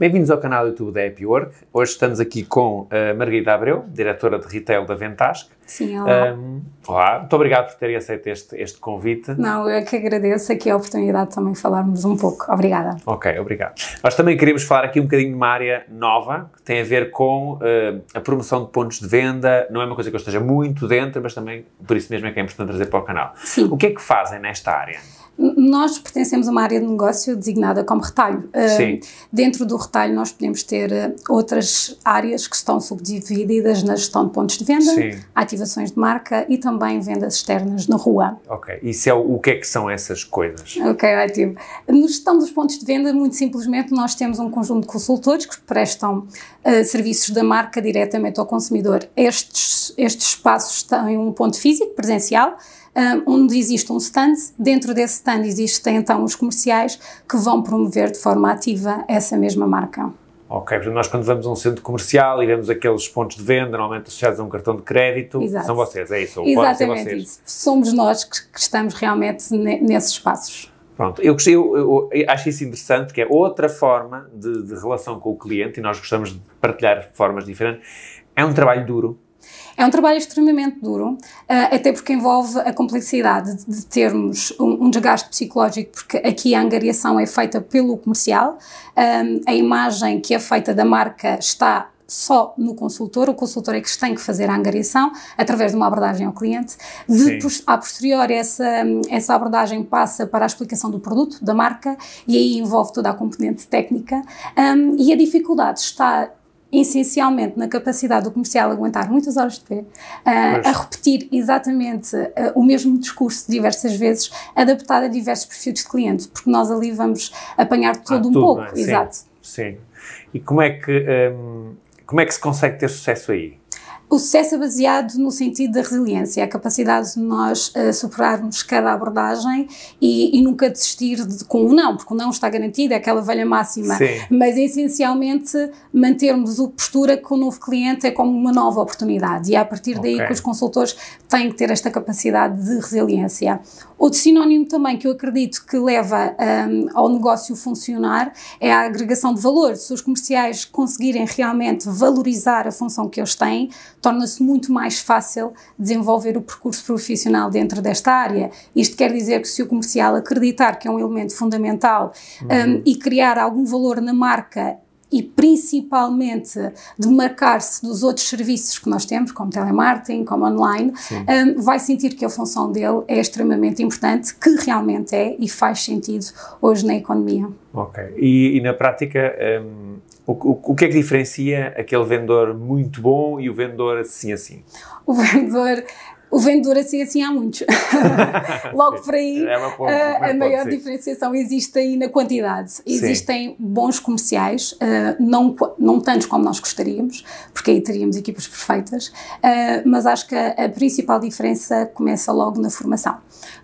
Bem-vindos ao canal YouTube da Happy Work. Hoje estamos aqui com a Margarida Abreu, diretora de retail da Ventasc. Sim, olá. Um, olá, muito obrigado por terem aceito este, este convite. Não, eu que agradeço aqui a oportunidade de também falarmos um pouco. Obrigada. Ok, obrigado. Nós também queríamos falar aqui um bocadinho de uma área nova, que tem a ver com uh, a promoção de pontos de venda. Não é uma coisa que eu esteja muito dentro, mas também por isso mesmo é que é importante trazer para o canal. Sim. O que é que fazem nesta área? Nós pertencemos a uma área de negócio designada como retalho. Sim. Uh, dentro do retalho nós podemos ter uh, outras áreas que estão subdivididas na gestão de pontos de venda, Sim. ativações de marca e também vendas externas na rua. Ok, isso é o, o que é que são essas coisas? Ok, ótimo. Na gestão dos pontos de venda, muito simplesmente, nós temos um conjunto de consultores que prestam uh, serviços da marca diretamente ao consumidor. Estes, estes espaços têm um ponto físico, presencial, onde existe um stand. Dentro desse stand existem então os comerciais que vão promover de forma ativa essa mesma marca. Ok, portanto, nós quando vamos a um centro comercial e vemos aqueles pontos de venda, normalmente associados a um cartão de crédito, Exato. são vocês, é isso? Exatamente vocês. isso. Somos nós que, que estamos realmente ne- nesses espaços. Pronto, eu, eu, eu- eu acho isso interessante, que é outra forma de, de relação com o cliente e nós gostamos de partilhar formas diferentes. É um trabalho duro, É um trabalho extremamente duro, ah, até porque envolve a complexidade de- de termos um, um desgaste psicológico, porque aqui a angariação é feita pelo comercial, ahm, a imagem que é feita da marca está só no consultor, o consultor é que tem que fazer a angariação através de uma abordagem ao cliente. Depois, a posteriori, essa, essa abordagem passa para a explicação do produto, da marca, e aí envolve toda a componente técnica. Ahm, e a dificuldade está essencialmente na capacidade do comercial aguentar muitas horas de pé, ah, Pois. a repetir exatamente ah, o mesmo discurso diversas vezes, adaptado a diversos perfis de cliente, porque nós ali vamos apanhar tudo um tudo, pouco. é? Sim. Exato. sim. E como é que, hum, como é que se consegue ter sucesso aí? O sucesso é baseado no sentido da resiliência, a capacidade de nós eh, superarmos cada abordagem e, e nunca desistir de, com o não, porque o não está garantido, é aquela velha máxima. Sim. Mas essencialmente mantermos a postura que o novo cliente é como uma nova oportunidade e é a partir daí Ok. que os consultores têm que ter esta capacidade de resiliência. Outro sinónimo também que eu acredito que leva hum, ao negócio funcionar é a agregação de valor. Se os comerciais conseguirem realmente valorizar a função que eles têm, torna-se muito mais fácil desenvolver o percurso profissional dentro desta área. Isto quer dizer que se o comercial acreditar que é um elemento fundamental hum, e criar algum valor na marca e principalmente demarcar-se dos outros serviços que nós temos, como telemarketing, como online, hum, vai sentir que a função dele é extremamente importante, que realmente é e faz sentido hoje na economia. Ok. E, e na prática, hum, o, o, o que é que diferencia aquele vendedor muito bom e o vendedor assim assim? O vendedor, o vendedor assim assim há muitos. Logo Sim. por aí, É a- uma a maior dizer. diferenciação existe aí na quantidade. Existem bons comerciais, ah, não, não tantos como nós gostaríamos, porque aí teríamos equipas perfeitas, ah, mas acho que a, a principal diferença começa logo na formação.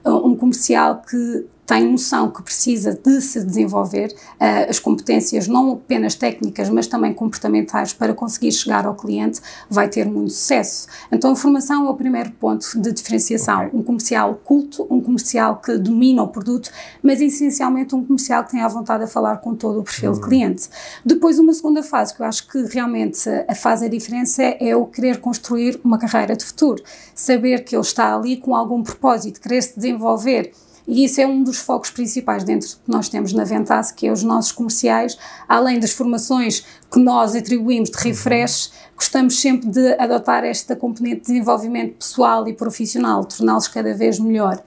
Ah, um comercial que tem noção que precisa de se desenvolver ah, as competências não apenas técnicas, mas também comportamentais para conseguir chegar ao cliente, vai ter muito sucesso. Então a formação é o primeiro ponto de diferenciação. Ok. Um comercial culto, um comercial que domina o produto, mas essencialmente um comercial que tem a vontade de falar com todo o perfil de cliente. Depois uma segunda fase, que eu acho que realmente a faz a diferença, é o querer construir uma carreira de futuro. Saber que ele está ali com algum propósito, querer se desenvolver. E isso é um dos focos principais dentro do que nós temos na Ventas, que é os nossos comerciais, além das formações que nós atribuímos de refresh, gostamos sempre de adotar esta componente de desenvolvimento pessoal e profissional, torná-los cada vez melhor.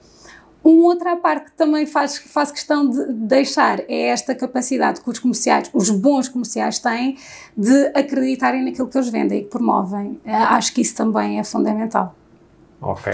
Uma outra parte que também faz, faço questão de deixar é esta capacidade que os comerciais, os bons comerciais têm de acreditarem naquilo que eles vendem e que promovem. Eh, Acho que isso também é fundamental. Ok.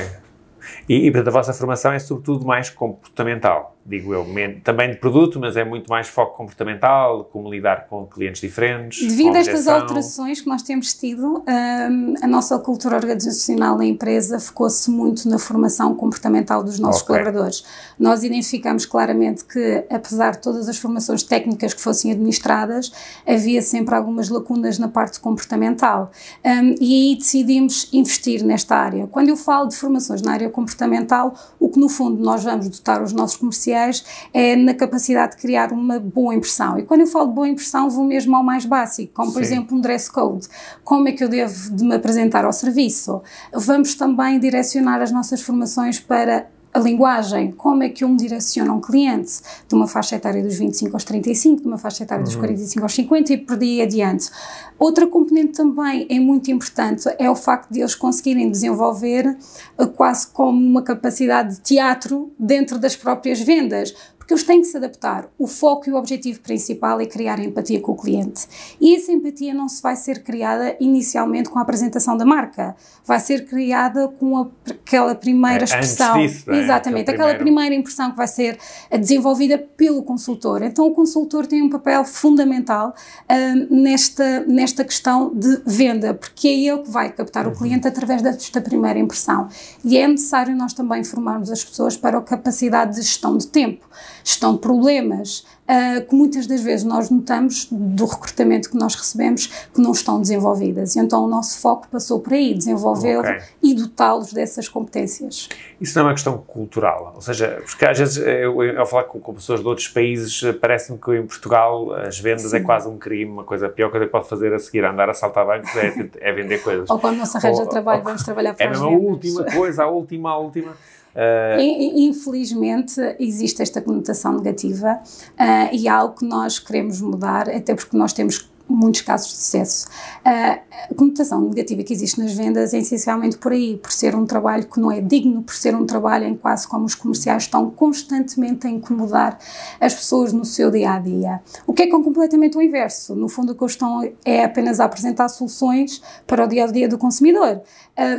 E, e portanto, a vossa formação é sobretudo mais comportamental, digo eu. Também de produto, mas é muito mais foco comportamental, como lidar com clientes diferentes. Devido a estas alterações que nós temos tido, hum, a nossa cultura organizacional na empresa focou-se muito na formação comportamental dos nossos Ok. colaboradores. Nós identificamos claramente que, apesar de todas as formações técnicas que fossem administradas, havia sempre algumas lacunas na parte comportamental. Hum, e aí decidimos investir nesta área. Quando eu falo de formações na área comportamental, o que no fundo nós vamos dotar os nossos comerciais é na capacidade de criar uma boa impressão. E quando eu falo de boa impressão, vou mesmo ao mais básico, como por Sim. exemplo um dress code. Como é que eu devo de me apresentar ao serviço? Vamos também direcionar as nossas formações para a linguagem, como é que um direciona um cliente de uma faixa etária dos 25 aos 35, de uma faixa etária dos 45 uhum. aos 50 e por aí adiante. Outra componente também é muito importante é o facto de eles conseguirem desenvolver eh, quase como uma capacidade de teatro dentro das próprias vendas, porque eles têm que se adaptar. O foco e o objetivo principal é criar empatia com o cliente. E essa empatia não se vai ser criada inicialmente com a apresentação da marca, vai ser criada com a, aquela primeira é, expressão. Disso, é? Exatamente, aquela primeiro... primeira impressão que vai ser desenvolvida pelo consultor. Então, o consultor tem um papel fundamental um, nesta, nesta questão de venda, porque é ele que vai captar uhum. o cliente através desta primeira impressão. E é necessário nós também formarmos as pessoas para a capacidade de gestão de tempo gestão de problemas, uh, que muitas das vezes nós notamos do recrutamento que nós recebemos que não estão desenvolvidas. E então o nosso foco passou por aí, desenvolvê-los okay. e dotá-los dessas competências. Isso não é uma questão cultural, ou seja, porque às vezes eu, ao falar com, com pessoas de outros países, parece-me que em Portugal as vendas é Sim. é quase um crime, uma coisa, a pior coisa que pode fazer a seguir, andar a saltar bancos é, é vender coisas. ou quando não se arranja ou, trabalho, ou, vamos trabalhar para é vendas. É a última coisa, a última, a última. Uh... Infelizmente existe esta conotação negativa uh, e é algo que nós queremos mudar, até porque nós temos muitos casos de sucesso. A conotação negativa que existe nas vendas é essencialmente por aí, por ser um trabalho que não é digno, por ser um trabalho em quase como os comerciais estão constantemente a incomodar as pessoas no seu dia a dia. O que é, que é completamente o inverso. No fundo, o que eles estão é apenas a apresentar soluções para o dia a dia do consumidor.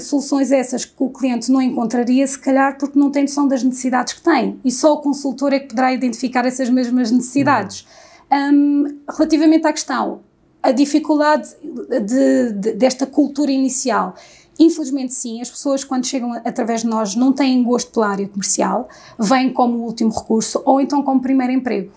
Soluções essas que o cliente não encontraria, se calhar porque não tem noção das necessidades que tem. E só o consultor é que poderá identificar essas mesmas necessidades. Uhum. Um, relativamente à questão, a dificuldade de, de, desta cultura inicial. Infelizmente, sim, as pessoas, quando chegam através de nós, não têm gosto pela área comercial, vêm como último recurso ou então como primeiro emprego.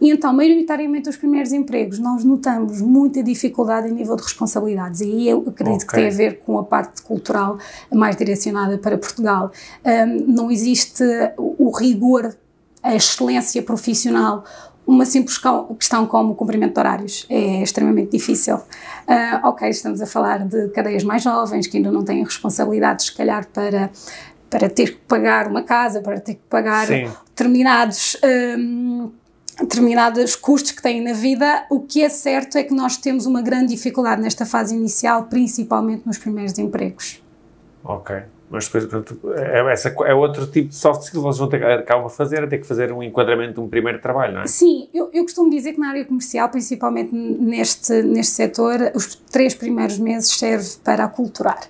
E então, maioritariamente, os primeiros empregos, nós notamos muita dificuldade em nível de responsabilidades. E aí eu acredito okay. que tem a ver com a parte cultural mais direcionada para Portugal. Um, não existe o rigor, a excelência profissional uma simples questão como o cumprimento de horários é extremamente difícil. Uh, ok, estamos a falar de cadeias mais jovens que ainda não têm responsabilidades, se calhar, para, para ter que pagar uma casa, para ter que pagar Sim. determinados. Um, determinados custos que têm na vida, o que é certo é que nós temos uma grande dificuldade nesta fase inicial, principalmente nos primeiros empregos. Ok. Mas depois, portanto, é, essa, é outro tipo de soft skills, vocês vão ter que acabam fazer, ter que fazer um enquadramento de um primeiro trabalho, não é? Sim, eu, eu costumo dizer que na área comercial, principalmente neste, neste setor, os três primeiros meses serve para aculturar.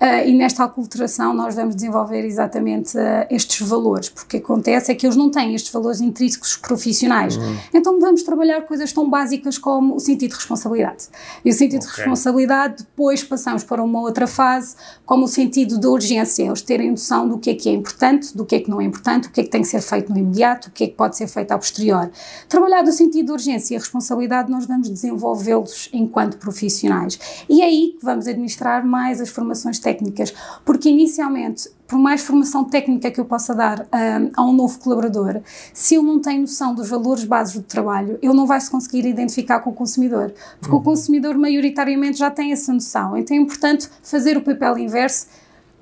Uh, e nesta aculturação nós vamos desenvolver exatamente uh, estes valores, porque o que acontece é que eles não têm estes valores intrínsecos profissionais. Uhum. Então vamos trabalhar coisas tão básicas como o sentido de responsabilidade. E o sentido okay. de responsabilidade, depois passamos para uma outra fase, como o sentido de urgência importância, eles terem noção do que é que é importante, do que é que não é importante, o que é que tem que ser feito no imediato, o que é que pode ser feito a posterior. Trabalhar do sentido de urgência e responsabilidade, nós vamos desenvolvê-los enquanto profissionais. E é aí que vamos administrar mais as formações técnicas, porque inicialmente por mais formação técnica que eu possa dar um, a um novo colaborador, se ele não tem noção dos valores básicos do trabalho, ele não vai se conseguir identificar com o consumidor, porque uhum. o consumidor maioritariamente já tem essa noção. Então é importante fazer o papel inverso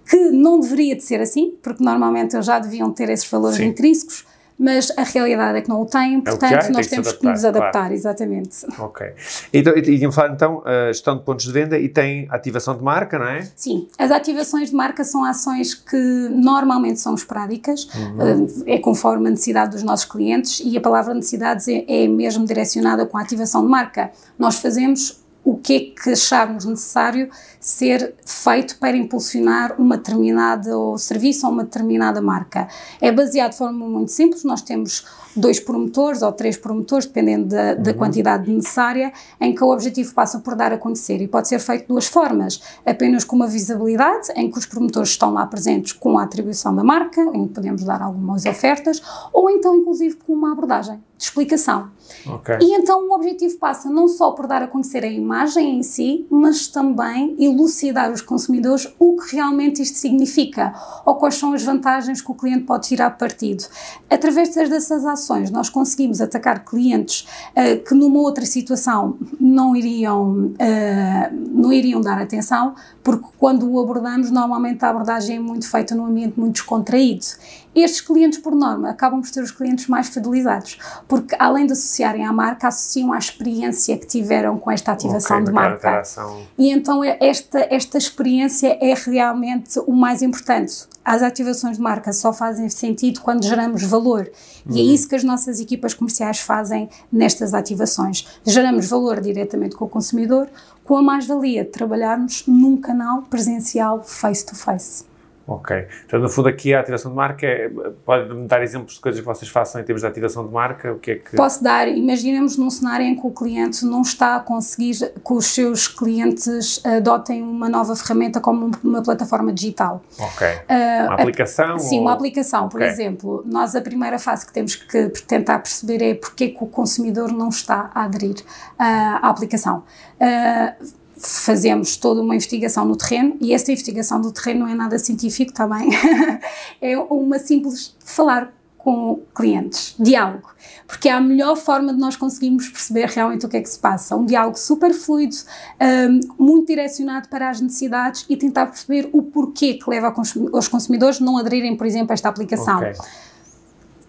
que não deveria de ser assim, porque normalmente eles já deviam ter esses valores Sim. intrínsecos, mas a realidade é que não o têm, portanto é o que nós temos que, nos adaptar, claro. exatamente. Ok. Então, e falar então gestão de pontos de venda e tem ativação de marca, não é? Sim, as ativações de marca são ações que normalmente são esporádicas, uhum. Eh, é conforme a necessidade dos nossos clientes e a palavra necessidades é, é mesmo direcionada com a ativação de marca. Nós fazemos o que é que acharmos necessário ser feito para impulsionar uma determinada serviço ou uma determinada marca. É baseado de forma muito simples, nós temos dois promotores ou três promotores, dependendo da, da uhum. quantidade necessária, em que o objetivo passa por dar a conhecer e pode ser feito de duas formas, apenas com uma visibilidade, em que os promotores estão lá presentes com a atribuição da marca, em que podemos dar algumas ofertas, ou então inclusive com uma abordagem de explicação. Ok. E então o objetivo passa não só por dar a conhecer a imagem em si, mas também elucidar os consumidores o que realmente isto significa ou quais são as vantagens que o cliente pode tirar partido. Através dessas ações, nós conseguimos atacar clientes uh, que numa outra situação não iriam, uh, não iriam dar atenção, porque quando o abordamos, normalmente a abordagem é muito feita num ambiente muito descontraído. Estes clientes, por norma, acabam por ser os clientes mais fidelizados, porque além de associarem à marca, associam à experiência que tiveram com esta ativação Ok, de marca. E então é- esta, esta experiência é realmente o mais importante. As ativações de marca só fazem sentido quando geramos valor. E é isso que as nossas equipas comerciais fazem nestas ativações. Geramos valor diretamente com o consumidor, com a mais-valia de trabalharmos num canal presencial face-to-face. Ok. Então, no fundo, aqui a ativação de marca, é, pode-me dar exemplos de coisas que vocês façam em termos de ativação de marca? O que é que... Posso dar, imaginemos num cenário em que o cliente não está a conseguir que os seus clientes adotem uma nova ferramenta como uma plataforma digital. Ok. Ah, Uma a- aplicação? Sim, ou- uma aplicação, por exemplo. Nós, a primeira fase que temos que tentar perceber é porque é que o consumidor não está a aderir ah, à aplicação. Ah, fazemos toda uma investigação no terreno e esta investigação do terreno não é nada científico também, é uma simples falar com clientes, diálogo, porque é a melhor forma de nós conseguirmos perceber realmente o que é que se passa. Um diálogo super fluido, um, muito direcionado para as necessidades e tentar perceber o porquê que leva a os consumidores não aderirem, por exemplo, a esta aplicação. Ok.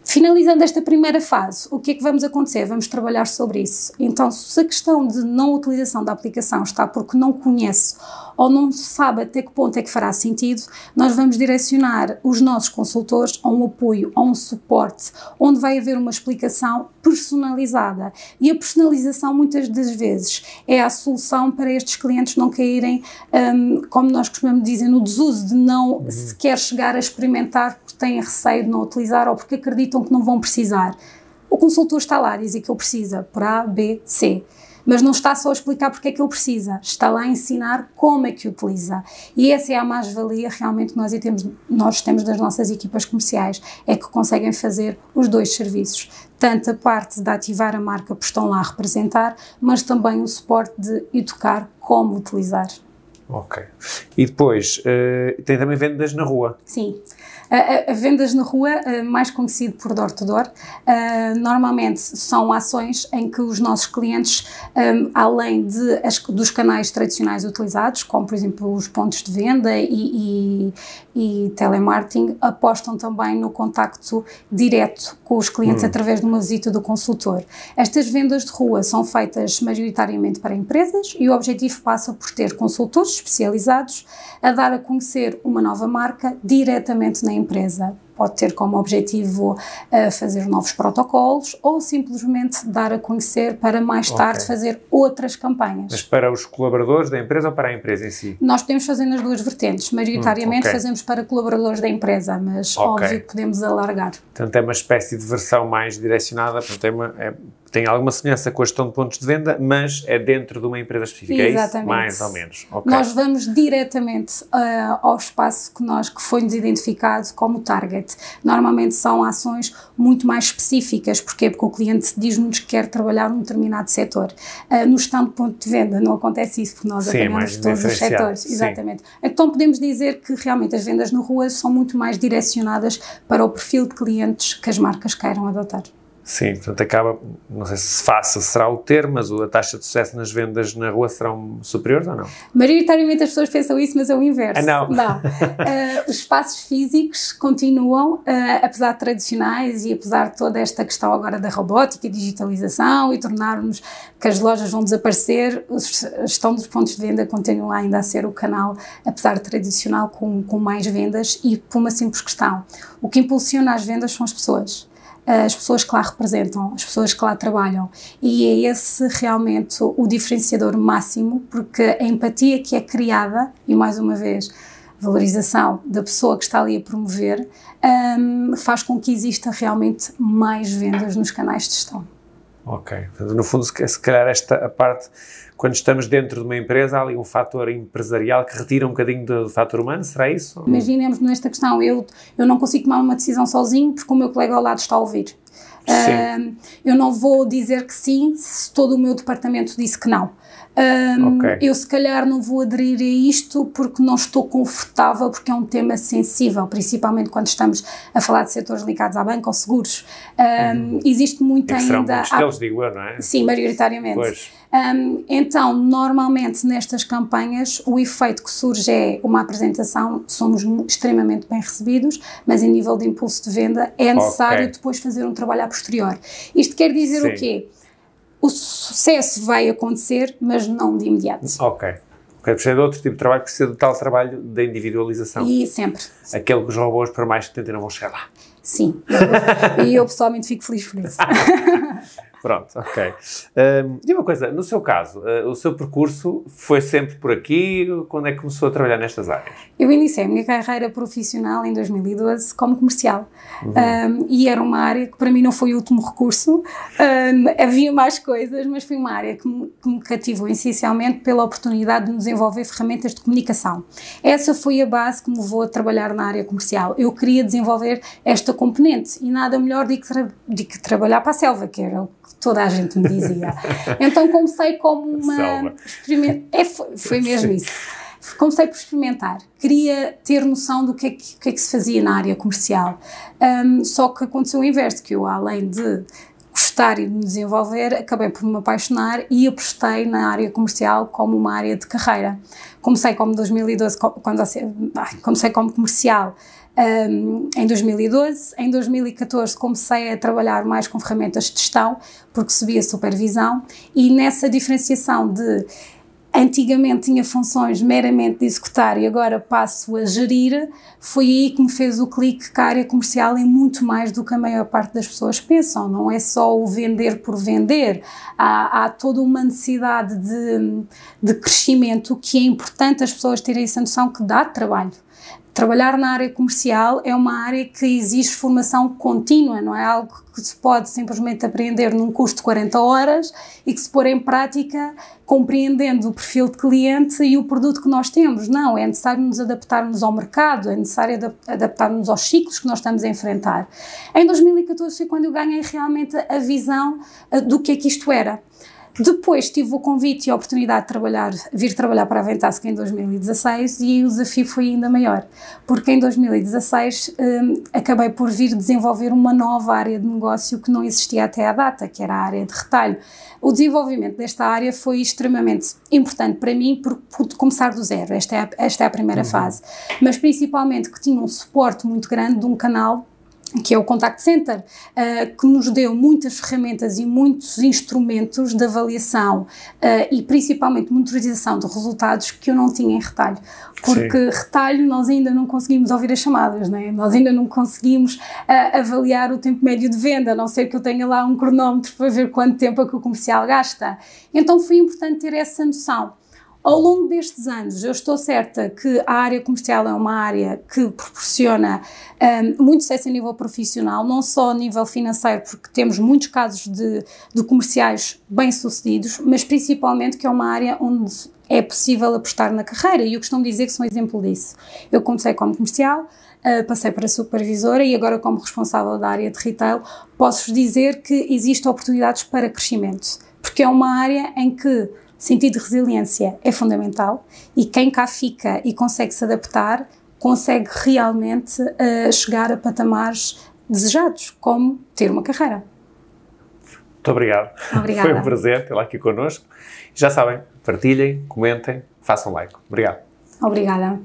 Finalizando esta primeira fase, o que é que vamos acontecer? Vamos trabalhar sobre isso. Então, se a questão de não utilização da aplicação está porque não conhece ou não sabe até que ponto é que fará sentido, nós vamos direcionar os nossos consultores a um apoio, a um suporte, onde vai haver uma explicação personalizada. E a personalização, muitas das vezes, é a solução para estes clientes não caírem, hum, como nós costumamos dizer, no desuso de não sequer chegar a experimentar porque têm receio de não utilizar ou porque acreditam que não vão precisar. O consultor está lá a dizer que ele precisa por A, B, C. Mas não está só a explicar porque é que ele precisa, está lá a ensinar como é que utiliza. E essa é a mais-valia realmente que nós temos, nós temos das nossas equipas comerciais, é que conseguem fazer os dois serviços. Tanto a parte de ativar a marca por estão lá a representar, mas também o suporte de educar como utilizar. Ok. E depois, eh, tem também vendas na rua. Sim. A, vendas na rua, eh, mais conhecido por door-to-door, eh, normalmente são ações em que os nossos clientes, eh, além de dos canais tradicionais utilizados, como por exemplo os pontos de venda e, e, e telemarketing, apostam também no contacto direto com os clientes através de uma visita do consultor. Estas vendas de rua são feitas maioritariamente para empresas e o objetivo passa por ter consultores especializados a dar a conhecer uma nova marca diretamente na empresa. Pode ter como objetivo eh, fazer novos protocolos ou simplesmente dar a conhecer para mais tarde Ok. fazer outras campanhas. Mas para os colaboradores da empresa ou para a empresa em si? Nós podemos fazer nas duas vertentes. Maioritariamente Hum, ok. fazemos para colaboradores da empresa, mas Ok. óbvio que podemos alargar. Portanto, é uma espécie de versão mais direcionada, portanto, é uma- é- tem alguma semelhança com a gestão de pontos de venda, mas é dentro de uma empresa específica, é isso? Exatamente. Mais ou menos. Ok. Nós vamos diretamente ah, ao espaço que nós que foi-nos identificado como target. Normalmente são ações muito mais específicas, porquê? Porque o cliente diz-nos que quer trabalhar num determinado setor. Ah, no stand de ponto de venda não acontece isso, porque nós Sim, apanhamos todos os setores. sim. Exatamente. Então podemos dizer que realmente as vendas na rua são muito mais direcionadas para o perfil de clientes que as marcas queiram adotar. Sim, portanto, acaba, não sei se fácil será o termo, mas a taxa de sucesso nas vendas na rua serão superiores ou não? Maioritariamente as pessoas pensam isso, mas é o inverso. Ah, não. Eh, os espaços físicos continuam, eh, apesar de tradicionais e apesar de toda esta questão agora da robótica e digitalização e tornarmos que as lojas vão desaparecer, os- a gestão dos pontos de venda continua ainda a ser o canal, apesar de tradicional, com, com mais vendas e por uma simples questão. O que impulsiona as vendas são as pessoas as pessoas que lá representam, as pessoas que lá trabalham. E é esse realmente o diferenciador máximo, porque a empatia que é criada, e mais uma vez, valorização da pessoa que está ali a promover, hum, faz com que exista realmente mais vendas nos canais de gestão. Ok. No fundo, se calhar esta a parte, quando estamos dentro de uma empresa, há ali um fator empresarial que retira um bocadinho do fator humano, será isso? Imaginemos nesta questão, eu, eu não consigo tomar uma decisão sozinho porque o meu colega ao lado está a ouvir. Uh, eu não vou dizer que sim se todo o meu departamento disse que não. Um, okay. Eu, se calhar, não vou aderir a isto porque não estou confortável, porque é um tema sensível, principalmente quando estamos a falar de setores ligados à banca ou seguros. Um, uhum. Existe muito e ainda. Serão deles, digo eu, não é? Sim, maioritariamente. Um, então, normalmente nestas campanhas, o efeito que surge é uma apresentação, somos extremamente bem recebidos, mas em nível de impulso de venda é necessário okay. depois fazer um trabalho a posterior. Isto quer dizer Sim. o quê? O sucesso vai acontecer, mas não de imediato. Ok. Ok, precisa de outro tipo de trabalho, precisa do tal trabalho da individualização. E sempre. Aquele que os robôs, por mais que tentem, não vão chegar lá. Sim. e eu pessoalmente fico feliz por isso. Pronto, ok. Um, e uma coisa, no seu caso, uh, o seu percurso foi sempre por aqui? Quando é que começou a trabalhar nestas áreas? Eu iniciei a minha carreira profissional em 2012 como comercial. Uhum. Um, e era uma área que para mim não foi o último recurso. Um, havia mais coisas, mas foi uma área que me, que me cativou essencialmente pela oportunidade de desenvolver ferramentas de comunicação. Essa foi a base que me levou a trabalhar na área comercial. Eu queria desenvolver esta componente e nada melhor do que, tra que trabalhar para a selva, que era o toda a gente me dizia. Então comecei como uma. É, foi, foi mesmo isso. Comecei por experimentar. Queria ter noção do que é que, que, é que se fazia na área comercial. Um, só que aconteceu o inverso, que eu, além de gostar e de me desenvolver, acabei por me apaixonar e apostei na área comercial como uma área de carreira. Comecei como 2012, quando, comecei como comercial um, em 2012. Em 2014 comecei a trabalhar mais com ferramentas de gestão, porque subia supervisão, e nessa diferenciação de antigamente tinha funções meramente de executar e agora passo a gerir, foi aí que me fez o clique que a área comercial é muito mais do que a maior parte das pessoas pensam, não é só o vender por vender, há, há toda uma necessidade de, de crescimento que é importante as pessoas terem essa noção que dá trabalho. Trabalhar na área comercial é uma área que exige formação contínua, não é algo que se pode simplesmente aprender num curso de 40 horas e que se pôr em prática compreendendo o perfil de cliente e o produto que nós temos. Não, é necessário nos adaptarmos ao mercado, é necessário adaptarmos aos ciclos que nós estamos a enfrentar. Em 2014 foi quando eu ganhei realmente a visão eh, do que é que isto era. Depois tive o convite e a oportunidade de trabalhar, vir trabalhar para a Ventasc em 2016 e o desafio foi ainda maior, porque em 2016 um, acabei por vir desenvolver uma nova área de negócio que não existia até à data, que era a área de retalho. O desenvolvimento desta área foi extremamente importante para mim porque pude começar do zero, esta é a, esta é a primeira uhum. fase, mas principalmente que tinha um suporte muito grande de um canal que é o Contact Center, uh, que nos deu muitas ferramentas e muitos instrumentos de avaliação uh, e principalmente monitorização de resultados que eu não tinha em retalho. Porque Sim. retalho nós ainda não conseguimos ouvir as chamadas, né? nós ainda não conseguimos uh, avaliar o tempo médio de venda, a não ser que eu tenha lá um cronómetro para ver quanto tempo é que o comercial gasta. Então foi importante ter essa noção. Ao longo destes anos, eu estou certa que a área comercial é uma área que proporciona um, muito sucesso a nível profissional, não só a nível financeiro, porque temos muitos casos de, de comerciais bem-sucedidos, mas principalmente que é uma área onde é possível apostar na carreira. E eu costumo dizer que sou um exemplo disso. Eu comecei como comercial, uh, passei para supervisora e agora, como responsável da área de retail, posso-vos dizer que existem oportunidades para crescimento, porque é uma área em que sentido de resiliência é fundamental e quem cá fica e consegue se adaptar consegue realmente uh, chegar a patamares desejados, como ter uma carreira. Muito obrigado. Obrigada. Foi um prazer tê-la aqui connosco. Já sabem, partilhem, comentem, façam like. Obrigado. Obrigada.